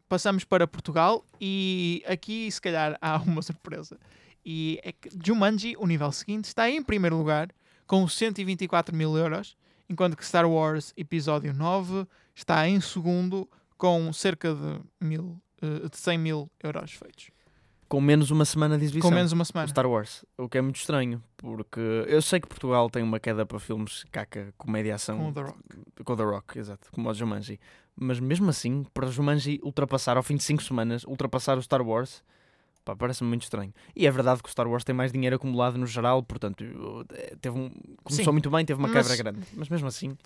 Passamos para Portugal e aqui, se calhar, há [LAUGHS] uma surpresa. E é que Jumanji, o nível seguinte, está em primeiro lugar com 124 mil euros, enquanto que Star Wars Episódio 9 está em segundo com cerca de, mil, eh, de 100 mil euros feitos. Com menos uma semana de exibição. Com menos uma o semana. Star Wars. O que é muito estranho, porque eu sei que Portugal tem uma queda para filmes caca, comédia ação. Com o The Rock. Com o The Rock, exato, como o Jumanji. Mas mesmo assim, para Jumanji ultrapassar ao fim de 5 semanas, ultrapassar o Star Wars, Pá, parece-me muito estranho. E é verdade que o Star Wars tem mais dinheiro acumulado no geral, portanto, eh, teve um, começou Sim. muito bem, teve uma Mas- quebra grande. Mas mesmo assim,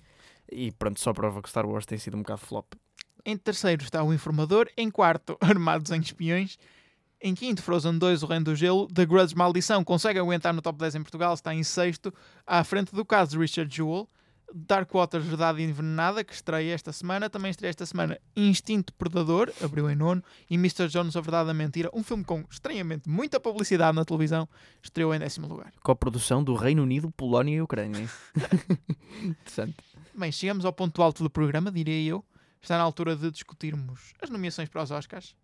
e pronto, só prova que o Star Wars tem sido um bocado flop. Em terceiro está o Informador. Em quarto, [LAUGHS] Armados em Espiões. Em quinto, Frozen 2, O Reino do Gelo. The Grudge Maldição consegue aguentar no top 10 em Portugal, está em sexto, à frente do caso de Richard Jewell. Dark Water, Verdade Envenenada, que estreia esta semana. Também estreia esta semana Instinto Predador, abriu em nono. E Mr. Jones, A Verdade da Mentira, um filme com estranhamente muita publicidade na televisão, estreou em décimo lugar. Coprodução do Reino Unido, Polónia e Ucrânia. [LAUGHS] Interessante. Bem, chegamos ao ponto alto do programa, diria eu. Está na altura de discutirmos as nomeações para os Oscars.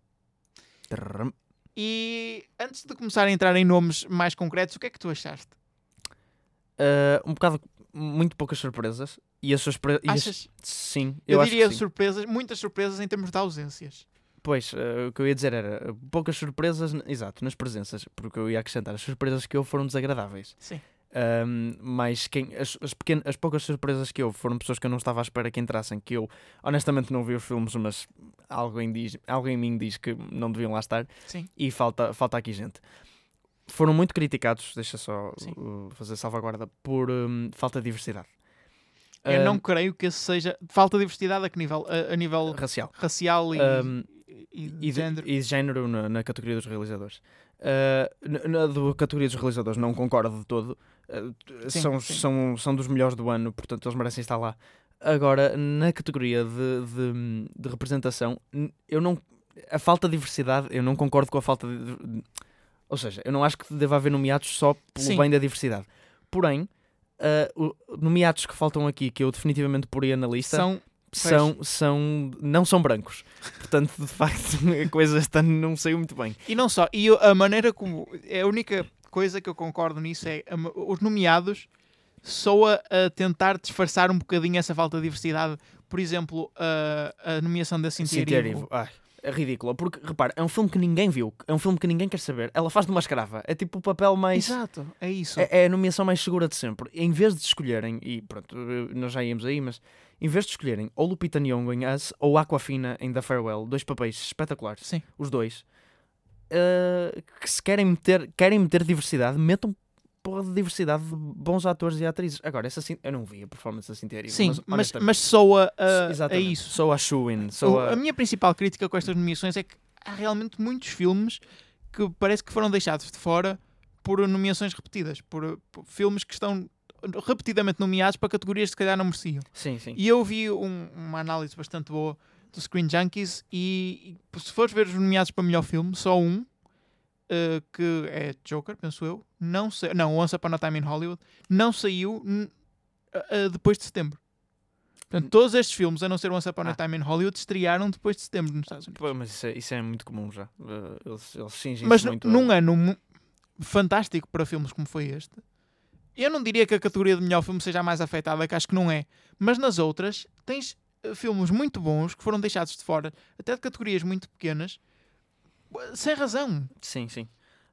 E antes de começar a entrar em nomes mais concretos, o que é que tu achaste? Uh, um bocado, muito poucas surpresas. E as surpresas. Achas? Sim, Eu, eu, diria surpresas, muitas surpresas em termos de ausências. Pois, eh, o que eu ia dizer era uh, poucas surpresas, exato, nas presenças, porque eu ia acrescentar, as surpresas que houve foram desagradáveis. Sim. Ahm, mas quem, as, as, pequen- as poucas surpresas que houve foram pessoas que eu não estava à espera que entrassem, que eu honestamente não vi os filmes, mas algo em, diz, algo em mim diz que não deviam lá estar, Sim. e falta, falta aqui gente. Foram muito criticados, deixa só uh, fazer salvaguarda, por hum, falta de diversidade. Eu não creio que esse seja. Falta de diversidade a que nível? A, a nível racial. racial e, e e género. e género na, na categoria dos realizadores. Uh, na, na do categoria dos realizadores não concordo de todo. Uh, Sim, são, sim. São, são dos melhores do ano, portanto eles merecem estar lá. Agora, na categoria de, de, de representação, eu não. A falta de diversidade, eu não concordo com a falta de. ou seja, eu não acho que deva haver nomeados só pelo Sim. bem da diversidade. Porém, uh, nomeados que faltam aqui, que eu definitivamente poria na lista, São. são, são, não são brancos. Portanto, de facto, [LAUGHS] a coisa está, não saiu muito bem. E não só. E a maneira como. É a única coisa que eu concordo nisso é os nomeados soa a tentar disfarçar um bocadinho essa falta de diversidade. Por exemplo, a, a nomeação da Cynthia Erivo. Ai, é ridícula. Porque, repara, é um filme que ninguém viu. É um filme que ninguém quer saber. Ela faz de uma escrava. É tipo o papel mais... Exato, é isso. É, é a nomeação mais segura de sempre. Em vez de escolherem, e pronto, nós já íamos aí, mas em vez de escolherem ou Lupita Nyong'o em Us ou Aquafina em The Farewell, dois papéis espetaculares, Sim. os dois, eh, que se querem meter, querem meter diversidade, metam porra de diversidade de bons atores e atrizes. Agora, essa eu não vi a performance da Cynthia Erivo, Sim, mas, mas, soa a, a isso. Sou a Shuin, O- sou a... a minha principal crítica com estas nomeações é que há realmente muitos filmes que parece que foram deixados de fora por nomeações repetidas, por, por filmes que estão repetidamente nomeados para categorias que se calhar não mereciam. Sim, sim. E eu vi um- uma análise bastante boa do Screen Junkies e, e se fores ver os nomeados para melhor filme, só um, eh, que é Joker, penso eu, não, sa- não Once Upon a Time in Hollywood, não saiu eh, eh, depois de setembro. Portanto, todos estes filmes, a não ser Once Upon a Ah. Time in Hollywood, estrearam depois de setembro nos Estados Unidos. Pô, mas isso é, isso é muito comum já. Uh, Eles, eles fingem Mas muito. a- num ano fantástico para filmes como foi este, eu não diria que a categoria de melhor filme seja a mais afetada, que acho que não é. Mas nas outras, tens eh, filmes muito bons que foram deixados de fora, até de categorias muito pequenas, sem razão. Sim, sim.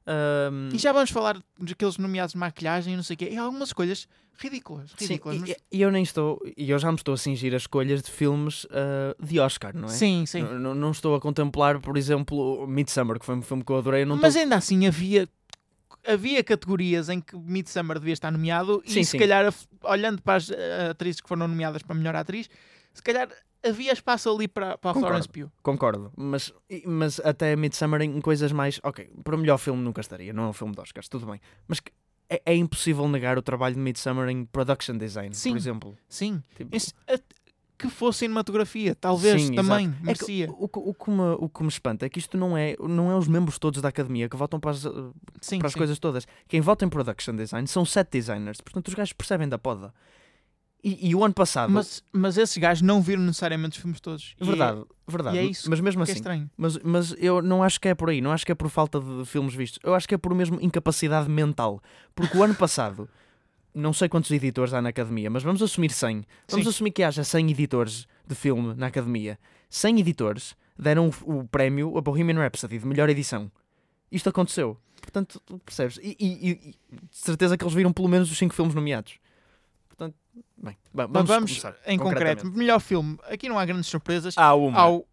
Ahm, E já vamos falar daqueles nomeados de maquilhagem e não sei o quê. E há algumas escolhas ridículas. sim, ridículas mas- e, eu nem estou. E eu já me estou a cingir as escolhas de filmes ah, de Oscar, não é? Sim, sim. N- Não, estou a contemplar, por exemplo, Midsummer, que foi um filme que eu adorei. eu Não Mas ainda assim havia havia categorias em que Midsummer devia estar nomeado Sim, e se sim. calhar olhando para as eh, atrizes que foram nomeadas para melhor atriz se calhar havia espaço ali para, para a Concordo. Florence Pugh Concordo, mas, mas até Midsummer em coisas mais. Ok, para o melhor filme nunca estaria, não é um filme de Oscars, tudo bem. Mas é, é impossível negar o trabalho de Midsummer em production design, Sim. por exemplo. sim Tipo, Esse- a- que fosse cinematografia talvez Sim, também exato. É que merecia o, que- o, que me, o que me espanta é que isto não é, não é os membros todos da academia que votam para as, sim, para as coisas todas. Quem vota em production design são set designers, portanto os gajos percebem da poda. E, e o ano passado. mas, mas esses gajos não viram necessariamente os filmes todos E é- verdade, verdade. e é isso mas mesmo é assim. estranho mas, mas eu não acho que é por aí, não acho que é por falta de filmes vistos. Eu acho que é por mesmo incapacidade mental. Porque o ano passado, não sei quantos editores há na academia, mas vamos assumir 100. Vamos Sim. assumir que haja 100 editores de filme na academia. 100 editores deram o, o prémio a Bohemian Rhapsody de melhor edição. Isto aconteceu. Portanto, percebes? E, e- e- e de certeza que eles viram pelo menos os 5 filmes nomeados. Bem, vamos, vamos em concreto melhor filme aqui não há grandes surpresas Há uma. ao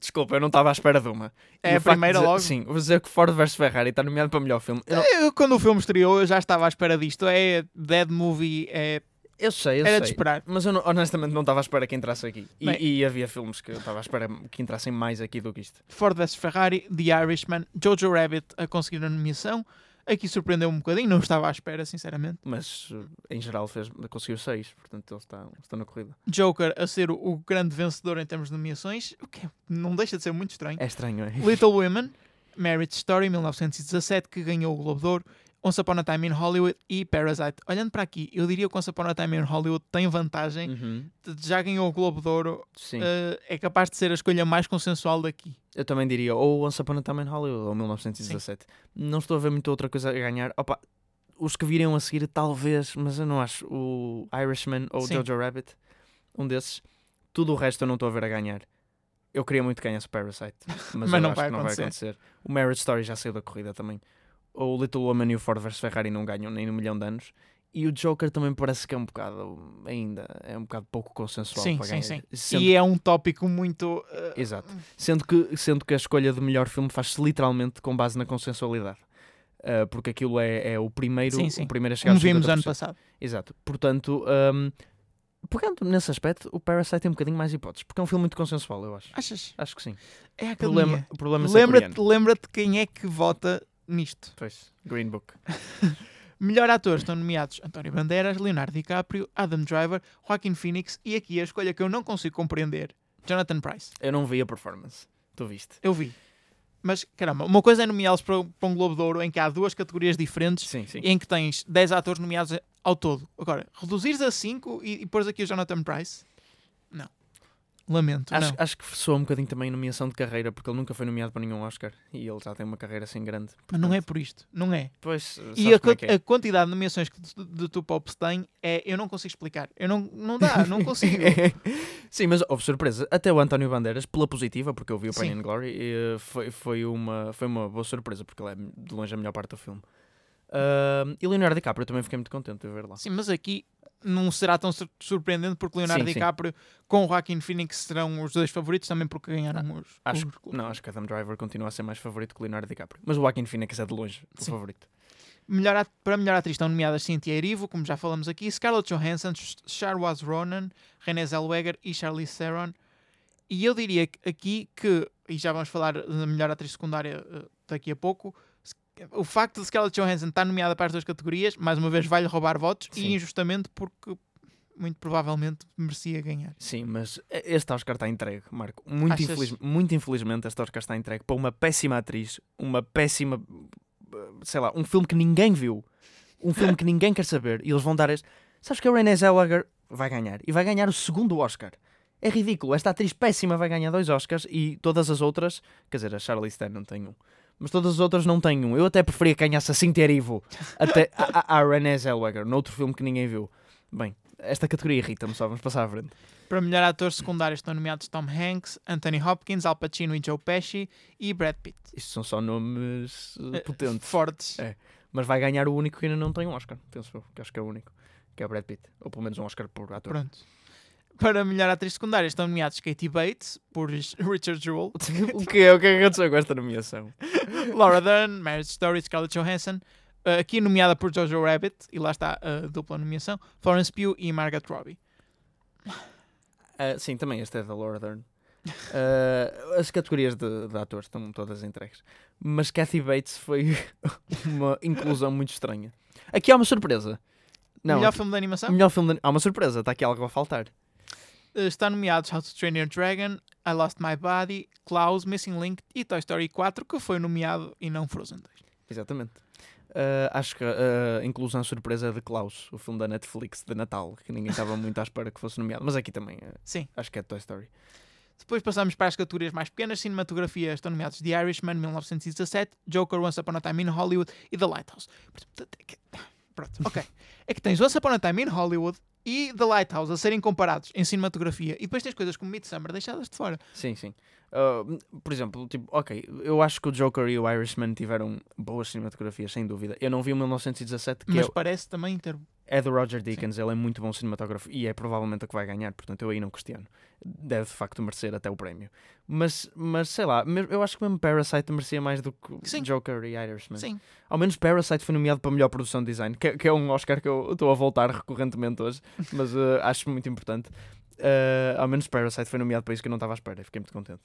Desculpa, eu não estava à espera de uma. É a o primeira dizer- logo? Sim, vou dizer que Ford vs Ferrari está nomeado para melhor filme. Eu, não- Eu, quando o filme estreou, eu já estava à espera disto. É Dead Movie, é... eu sei, eu era sei. de esperar. Mas eu não- honestamente não estava à espera que entrasse aqui. E, Bem- e havia filmes que eu estava à espera que entrassem mais aqui do que isto. Ford vs Ferrari, The Irishman, Jojo Rabbit a conseguir a nomeação. Aqui surpreendeu um bocadinho, não estava à espera, sinceramente. Mas em geral fez, conseguiu seis, portanto ele está, está na corrida. Joker a ser o, o grande vencedor em termos de nomeações, o que não deixa de ser muito estranho. É estranho, é? Little Women, Marriage Story, 1917, que ganhou o Globo de Ouro, Once Upon a Time in Hollywood e Parasite. Olhando para aqui, eu diria que Once Upon a Time in Hollywood tem vantagem, Uhum, já ganhou o Globo de Ouro, Sim. eh, é capaz de ser a escolha mais consensual daqui. Eu também diria ou Once Upon a Time in Hollywood ou 1917. Não estou a ver muita outra coisa a ganhar. Opa, os que viriam a seguir, talvez, mas eu não acho. O Irishman ou Sim. Jojo Rabbit, um desses. Tudo o resto eu não estou a ver a ganhar. Eu queria muito que ganhasse Parasite, [LAUGHS] mas, Mas não acho vai que não vai acontecer. acontecer. O Marriage Story já saiu da corrida também. O Little Woman e o Ford vs Ferrari não ganham nem no milhão de anos. E o Joker também parece que é um bocado, ainda, é um bocado pouco consensual Sim, sim, ganhar. sim. Sendo E é um tópico muito. eh, Exato. Sendo que, sendo que a escolha de melhor filme faz-se literalmente com base na consensualidade. Uh, porque aquilo é, é o primeiro, Sim, sim. o primeiro a chegar como vimos ano 50%. passado. Exato. Portanto, um, pegando nesse aspecto, o Parasite tem um bocadinho mais hipóteses, porque é um filme muito consensual, eu acho. Achas? Acho que sim. É a O problema, problema Lembra-te coreano. lembra quem é que vota nisto. Pois, Green Book. [LAUGHS] Melhor ator estão nomeados António Banderas, Leonardo DiCaprio, Adam Driver, Joaquin Phoenix e aqui a escolha que eu não consigo compreender, Jonathan Price. Eu não vi a performance. Tu viste? Eu vi. Mas, caramba, uma coisa é nomeá-los para, para um Globo de Ouro em que há duas categorias diferentes Sim, sim. em que tens 10 atores nomeados ao todo. Agora, reduzires a 5 e, e pôres aqui o Jonathan Price? Não. Lamento, Acho, acho que soa um bocadinho também nomeação de carreira, porque ele nunca foi nomeado para nenhum Oscar e ele já tem uma carreira assim grande. Mas não é por isto. Não é. Pois, E a, é é. a quantidade de nomeações que de, de tu Pops tem é. Eu não consigo explicar. Eu não, não dá, [LAUGHS] não consigo. [LAUGHS] Sim, mas houve surpresa. Até o António Bandeiras, pela positiva, porque eu vi o Pain and Glory, e, eh, foi, foi, uma, foi uma boa surpresa, porque ele é de longe a melhor parte do filme. Ahm, e Leonardo DiCaprio, eu também fiquei muito contente de ver lá. Sim, mas aqui não será tão sur- surpreendente porque Leonardo Sim, sim. DiCaprio com o Joaquin Phoenix serão os dois favoritos também porque ganharam os, Acho, os- não, acho que Adam Driver continua a ser mais favorito que Leonardo DiCaprio. Mas o Joaquin Phoenix é de longe o Sim. favorito. Melhor para melhor atriz estão nomeadas Cynthia Erivo, como já falamos aqui, Scarlett Johansson, Charles Ronan, Renée Zellweger e Charlize Theron. E eu diria aqui que, e já vamos falar da melhor atriz secundária eh, daqui a pouco, o facto de Scarlett Johansson estar nomeada para as duas categorias, mais uma vez vai-lhe roubar votos, Sim. e injustamente porque muito provavelmente merecia ganhar. Sim, mas este Oscar está entregue, Marco. Muito, Achas? infeliz- muito infelizmente este Oscar está entregue para uma péssima atriz, uma péssima, eh, sei lá, um filme que ninguém viu, um filme que ninguém quer saber, e eles vão dar este... Sabes que a Renée Zellweger vai ganhar, e vai ganhar o segundo Oscar. É ridículo, esta atriz péssima vai ganhar dois Oscars e todas as outras, quer dizer, a Charlize Theron não tem um, mas todas as outras não têm um. Eu até preferia que ganhasse a Cynthia Erivo até a, a, a Renée Zellweger, noutro filme que ninguém viu. Bem, esta categoria irrita-me só, vamos passar à frente. Para melhor ator secundário estão nomeados Tom Hanks, Anthony Hopkins, Al Pacino e Joe Pesci e Brad Pitt. Isto são só nomes eh, Eh, potentes. Fortes. É. Mas vai ganhar o único que ainda não tem um Oscar, penso eu, que acho que é o único, que é Brad Pitt. Ou pelo menos um Oscar por ator. Pronto. Para melhor atriz secundária estão nomeados Katie Bates, por [LAUGHS] Richard Jewell, [LAUGHS] o que é? O que é que aconteceu com esta nomeação? [LAUGHS] Laura Dern, Marriage Story, Scarlett Johansson, uh, aqui nomeada por Jojo Rabbit, e lá está a dupla nomeação, Florence Pugh e Margot Robbie. Ah, sim, também este é da Laura Dern. Ah, as categorias de, de atores estão todas entregues. Mas Kathy Bates foi uma inclusão muito estranha. Aqui há uma surpresa. Não, melhor filme de animação? melhor filme de- Há uma surpresa, está aqui algo a faltar. Uh, está nomeados How to Train Your Dragon, I Lost My Body, Klaus, Missing Link e Toy Story 4, que foi nomeado e não Frozen 2. Exatamente. Ah, acho que a inclusão surpresa é de Klaus, o filme da Netflix de Natal, que ninguém estava [LAUGHS] muito à espera que fosse nomeado. Mas aqui também, ah, Sim. acho que é Toy Story. Depois passamos para as categorias mais pequenas. Cinematografia estão nomeados The Irishman, 1917, Joker, Once Upon a Time in Hollywood e The Lighthouse. É Pronto, ok. [LAUGHS] É que tens Once Upon a Time in Hollywood e The Lighthouse a serem comparados em cinematografia e depois tens coisas como Midsummer deixadas de fora. Sim, sim. Ah, por exemplo, tipo, ok, eu acho que o Joker e o Irishman tiveram boas cinematografias, sem dúvida. Eu não vi o 1917, que Mas é, parece também ter. É do Roger Deakins, ele é muito bom cinematógrafo e é provavelmente a que vai ganhar, portanto eu aí não questiono. Deve de facto merecer até o prémio. Mas, mas sei lá, eu acho que mesmo Parasite merecia mais do que Sim. Joker e Irishman. Sim. Ao menos Parasite foi nomeado para melhor produção de design, que, que é um Oscar que eu estou a voltar recorrentemente hoje, [LAUGHS] mas eh, acho muito importante. Eh, ao menos Parasite foi nomeado para isso que eu não estava à espera, fiquei muito contente.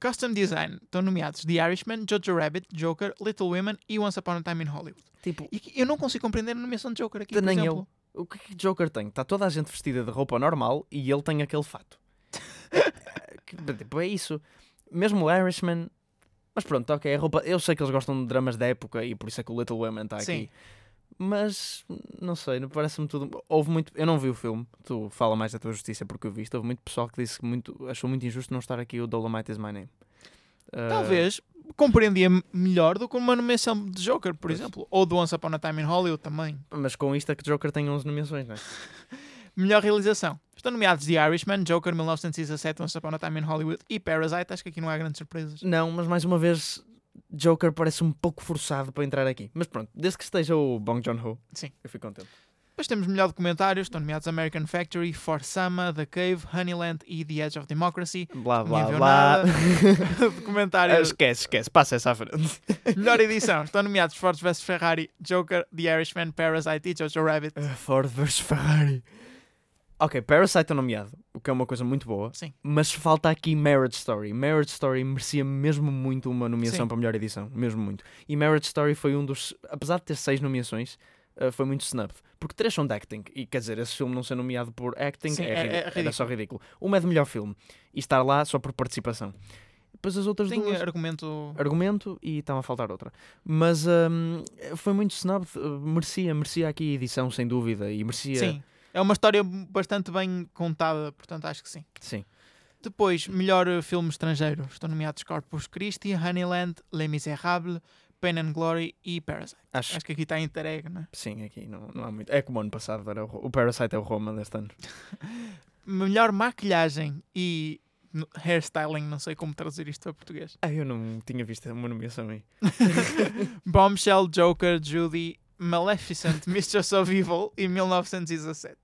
Custom Design estão nomeados The Irishman, Jojo Rabbit, Joker, Little Women e Once Upon a Time in Hollywood. Tipo, E eu não consigo compreender a nomeação de Joker aqui, Nem eu. exemplo. o que é que Joker tem? Está toda a gente vestida de roupa normal e ele tem aquele fato. [LAUGHS] Tipo, é isso. Mesmo o Irishman. Mas pronto, ok, a roupa. Eu sei que eles gostam de dramas da época e por isso é que o Little Women está Sim. Mas não sei, não parece-me tudo. Houve muito. Eu não vi o filme, tu fala mais da tua justiça porque eu viste. Houve muito pessoal que disse que muito, achou muito injusto não estar aqui o Dolomite is My Name. Ah, Talvez compreendia melhor do que uma nomeação de Joker, por Pois. exemplo. Ou do Once Upon a Time in Hollywood também. mas com isto é que Joker tem 11 nomeações, não é? [LAUGHS] Melhor realização. Estão nomeados The Irishman, Joker 1917, Once Upon a Time in Hollywood e Parasite. Acho que aqui não há grandes surpresas. Não, mas mais uma vez, Joker parece um pouco forçado para entrar aqui. Mas pronto, desde que esteja o Bong Joon-ho, Sim. eu fico contente. Depois temos melhor documentário. Estão nomeados American Factory, For Sama, The Cave, Honeyland e The Edge of Democracy. Blá, blá, blá. [LAUGHS] [LAUGHS] documentário. Ah, esquece, esquece, passa essa à frente. [LAUGHS] Melhor edição. Estão nomeados Ford vs Ferrari, Joker, The Irishman, Parasite e Jojo Rabbit. Ah, Ford vs Ferrari. Ok, Parasite é nomeado, o que é uma coisa muito boa. Sim. Mas falta aqui Marriage Story. Marriage Story merecia mesmo muito uma nomeação Sim. para melhor edição. Mesmo muito. E Marriage Story foi um dos. Apesar de ter seis nomeações, ah, foi muito snubbed. Porque três são de acting. E quer dizer, esse filme não ser nomeado por acting Sim, é, é- é ridículo. Era só ridículo. Uma é de melhor filme. E estar lá só por participação. Depois as outras Tem duas argumento. argumento e estava a faltar outra. Mas hum, foi muito snubbed, uh, merecia, merecia aqui edição, sem dúvida, e merecia. Sim. É uma história bastante bem contada, portanto acho que sim. Sim. Depois, melhor filme estrangeiro. Estão nomeados Corpus Christi, Honeyland, Les Miserables, Pain and Glory e Parasite. Acho, Acho que aqui está entregue, não é? sim, aqui não, não há muito. É como ano passado, era o, o Parasite é o Roma deste ano. [LAUGHS] Melhor maquilhagem e hairstyling, não sei como traduzir isto para português. Ah, eu não tinha visto uma nomeação aí. [LAUGHS] Bombshell, Joker, Judy, Maleficent, [LAUGHS] Mistress of Evil e 1917.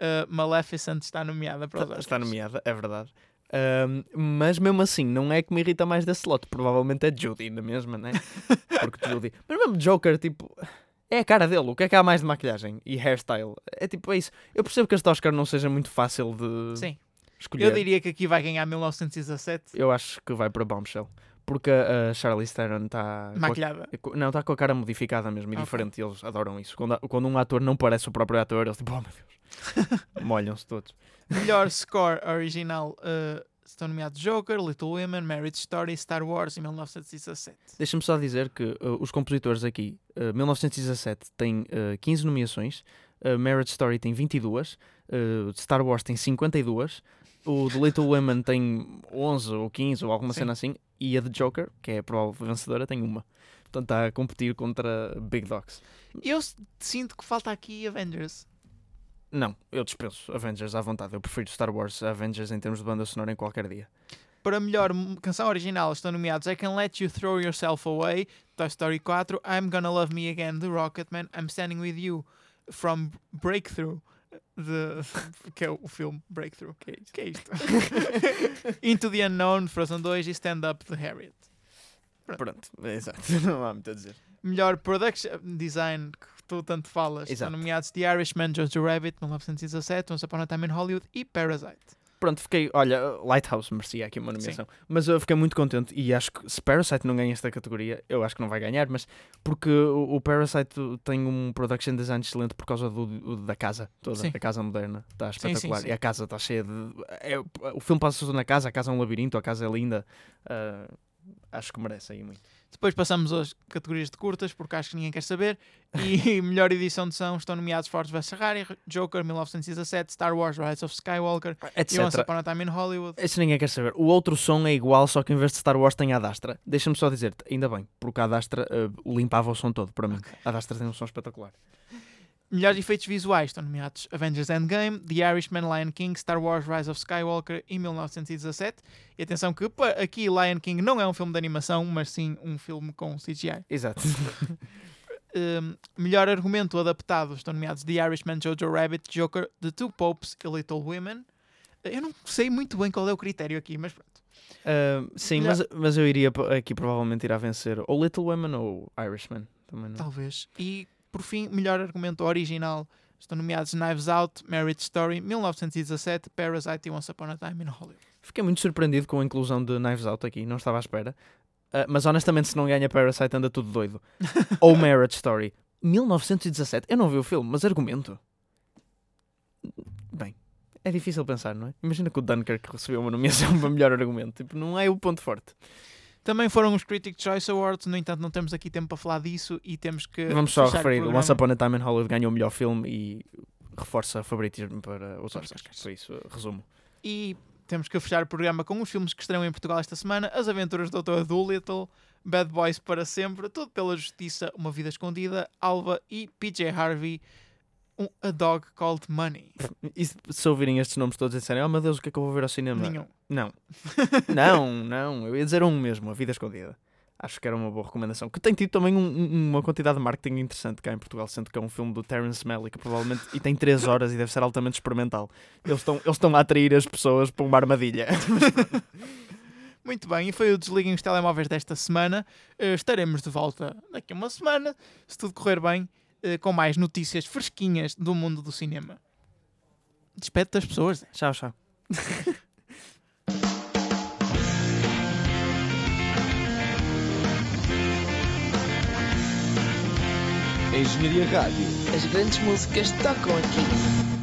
Uh, Maleficent está nomeada para os Oscars. está nomeada, é verdade. Mas mesmo assim, não é que me irrita mais desse lote. Provavelmente é Judy, na mesma, né? [LAUGHS] Porque Judy. Mas mesmo Joker, tipo. É a cara dele. O que é que há mais de maquilhagem e hairstyle? É tipo, é isso. Eu percebo que este Oscar não seja muito fácil de Sim, escolher. eu diria que aqui vai ganhar 1917 Eu acho que vai para Bombshell. Porque a Charlize Theron está. maquilhada. Não, está com a cara modificada mesmo e Ok. diferente. e Eles adoram isso. Quando, quando um ator não parece o próprio ator, eles tipo, oh meu Deus. [LAUGHS] Molham-se todos. Melhor [LAUGHS] score original uh, estão nomeados Joker, Little Women, Marriage Story, Star Wars e 1917. Deixa-me só dizer que uh, os compositores aqui, uh, 1917 tem uh, 15 nomeações, uh, Marriage Story tem 22, uh, Star Wars tem 52, o The Little Women tem 11 ou 15 ou alguma Sim. cena assim, e a The Joker, que é a provável vencedora, tem uma. Portanto, está a competir contra Big Dogs. Eu sinto que falta aqui Avengers. Não, eu dispenso Avengers à vontade. Eu prefiro Star Wars a Avengers em termos de banda sonora em qualquer dia. Para melhor canção original estão nomeados I Can Let You Throw Yourself Away, Toy Story 4, I'm Gonna Love Me Again, The Rocketman, I'm Standing With You, From Breakthrough, de, [LAUGHS] que é o filme Breakthrough. Que é isto? Que é isto? [LAUGHS] Into the Unknown, Frozen 2 e Stand Up, The Harriet. Pronto, é exato. [LAUGHS] Não há muito a dizer. Melhor Production Design, que tu tanto falas, Exato. estão nomeados The Irishman, Jojo Rabbit, 1917, Once Upon a Time in Hollywood e Parasite. Pronto, fiquei. Olha, Lighthouse merecia aqui uma nomeação. Mas eu fiquei muito contente e acho que se Parasite não ganha esta categoria, eu acho que não vai ganhar, mas porque o, o Parasite tem um production design excelente por causa do, do- da casa toda, Sim. a casa moderna. Está sim, espetacular. sim. E a casa está cheia de. é- o filme passa-se na casa, a casa é um labirinto, a casa é linda. Ah, acho que merece aí muito. Depois passamos às categorias de curtas, porque acho que ninguém quer saber. E [LAUGHS] melhor edição de som estão nomeados Ford vs Ferrari, Joker 1917, Star Wars Rise of Skywalker Etc. e Once Upon a Time in Hollywood. Isso ninguém quer saber. O outro som é igual, só que em vez de Star Wars tem a Adastra. Deixa-me só dizer-te, ainda bem, porque a Adastra ah, limpava o som todo para mim. Ok. A Adastra tem um som espetacular. Melhores efeitos visuais estão nomeados Avengers Endgame, The Irishman, Lion King, Star Wars Rise of Skywalker e 1917. E atenção que aqui Lion King não é um filme de animação, mas sim um filme com CGI. Exato. [LAUGHS] Um, melhor argumento adaptado estão nomeados The Irishman, Jojo Rabbit, Joker, The Two Popes e Little Women. Eu não sei muito bem qual é o critério aqui, mas pronto. Uh, sim, Melhor- mas, mas eu iria aqui provavelmente irá vencer ou Little Women ou Irishman. Também não. Talvez. E por fim, melhor argumento original estão nomeados Knives Out, Marriage Story, 1917, Parasite e Once Upon a Time in Hollywood. Fiquei muito surpreendido com a inclusão de Knives Out aqui, não estava à espera. Uh, mas honestamente, se não ganha Parasite, anda tudo doido. [LAUGHS] ou Marriage Story. 1917, eu não vi o filme, mas argumento. Bem, é difícil pensar, não é? Imagina que o Dunkirk recebeu uma nomeação [LAUGHS] para melhor argumento. Tipo, não é o ponto forte. Também foram os Critic Choice Awards, no entanto, não temos aqui tempo para falar disso e temos que. Vamos só o referir: programa. Once Upon a Time in Hollywood ganhou o melhor filme e reforça favoritismo para os Oscars. Foi isso, resumo. E temos que fechar o programa com os filmes que estreiam em Portugal esta semana: As Aventuras do Dr. Doolittle, Bad Boys para Sempre, Tudo pela Justiça, Uma Vida Escondida, Alva e PJ Harvey, um, A Dog Called Money. E se, ouvirem estes nomes todos e disserem, oh meu Deus, o que é que eu vou ver ao cinema? Nenhum. Não. [LAUGHS] não, não. Eu ia dizer um mesmo, A Vida Escondida. Acho que era uma boa recomendação. Que tem tido também um- um- uma quantidade de marketing interessante cá em Portugal, sendo que é um filme do Terence Malick, provavelmente, e tem 3 horas e deve ser altamente experimental. Eles estão, eles estão a atrair as pessoas para uma armadilha. [LAUGHS] Muito bem, e foi o Desliguem os Telemóveis desta semana. Eh, estaremos de volta daqui a uma semana, se tudo correr bem, com mais notícias fresquinhas do mundo do cinema. Despede das pessoas. Tchau, tchau. [LAUGHS] Engenharia Rádio. As grandes músicas tocam aqui.